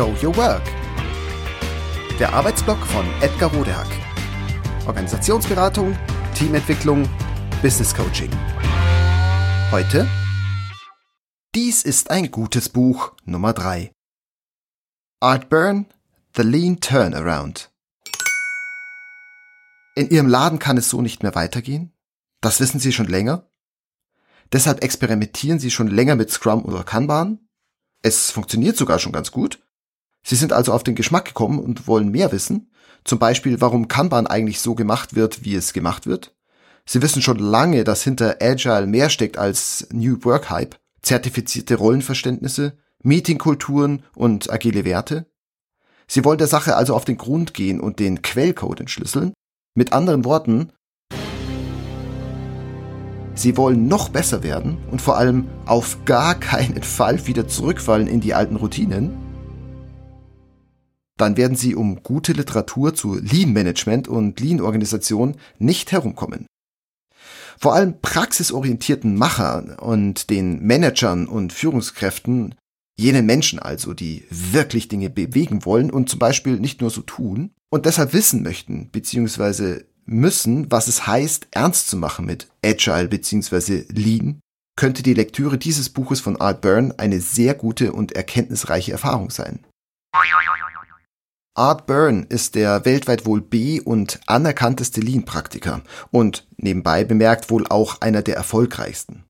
Show Your Work. Der Arbeitsblock von Edgar Rodehack. Organisationsberatung, Teamentwicklung, Business Coaching. Heute Dies ist ein gutes Buch Nummer 3. Art Byrne, The Lean Turnaround. In Ihrem Laden kann es so nicht mehr weitergehen? Das wissen Sie schon länger? Deshalb experimentieren Sie schon länger mit Scrum oder Kanban? Es funktioniert sogar schon ganz gut. Sie sind also auf den Geschmack gekommen und wollen mehr wissen. Zum Beispiel, warum Kanban eigentlich so gemacht wird, wie es gemacht wird. Sie wissen schon lange, dass hinter Agile mehr steckt als New Work Hype, zertifizierte Rollenverständnisse, Meetingkulturen und agile Werte. Sie wollen der Sache also auf den Grund gehen und den Quellcode entschlüsseln. Mit anderen Worten, Sie wollen noch besser werden und vor allem auf gar keinen Fall wieder zurückfallen in die alten Routinen. Dann werden Sie um gute Literatur zu Lean Management und Lean Organisation nicht herumkommen. Vor allem praxisorientierten Machern und den Managern und Führungskräften, jenen Menschen also, die wirklich Dinge bewegen wollen und zum Beispiel nicht nur so tun und deshalb wissen möchten, beziehungsweise müssen, was es heißt, ernst zu machen mit Agile bzw. Lean, könnte die Lektüre dieses Buches von Art Byrne eine sehr gute und erkenntnisreiche Erfahrung sein. Art Byrne ist der weltweit wohl B- und anerkannteste Lean-Praktiker und nebenbei bemerkt wohl auch einer der erfolgreichsten.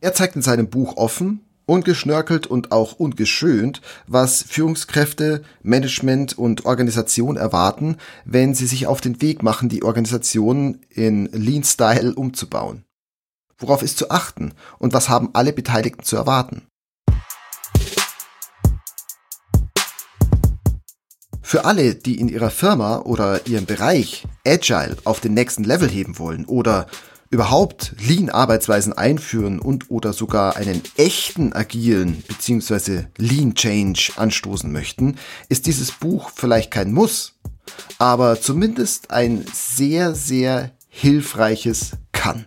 Er zeigt in seinem Buch offen, ungeschnörkelt und auch ungeschönt, was Führungskräfte, Management und Organisation erwarten, wenn sie sich auf den Weg machen, die Organisation in Lean Style umzubauen. Worauf ist zu achten und was haben alle Beteiligten zu erwarten? Für alle, die in ihrer Firma oder ihrem Bereich Agile auf den nächsten Level heben wollen oder überhaupt Lean-Arbeitsweisen einführen und oder sogar einen echten agilen bzw. Lean-Change anstoßen möchten, ist dieses Buch vielleicht kein Muss, aber zumindest ein sehr, sehr hilfreiches Kann.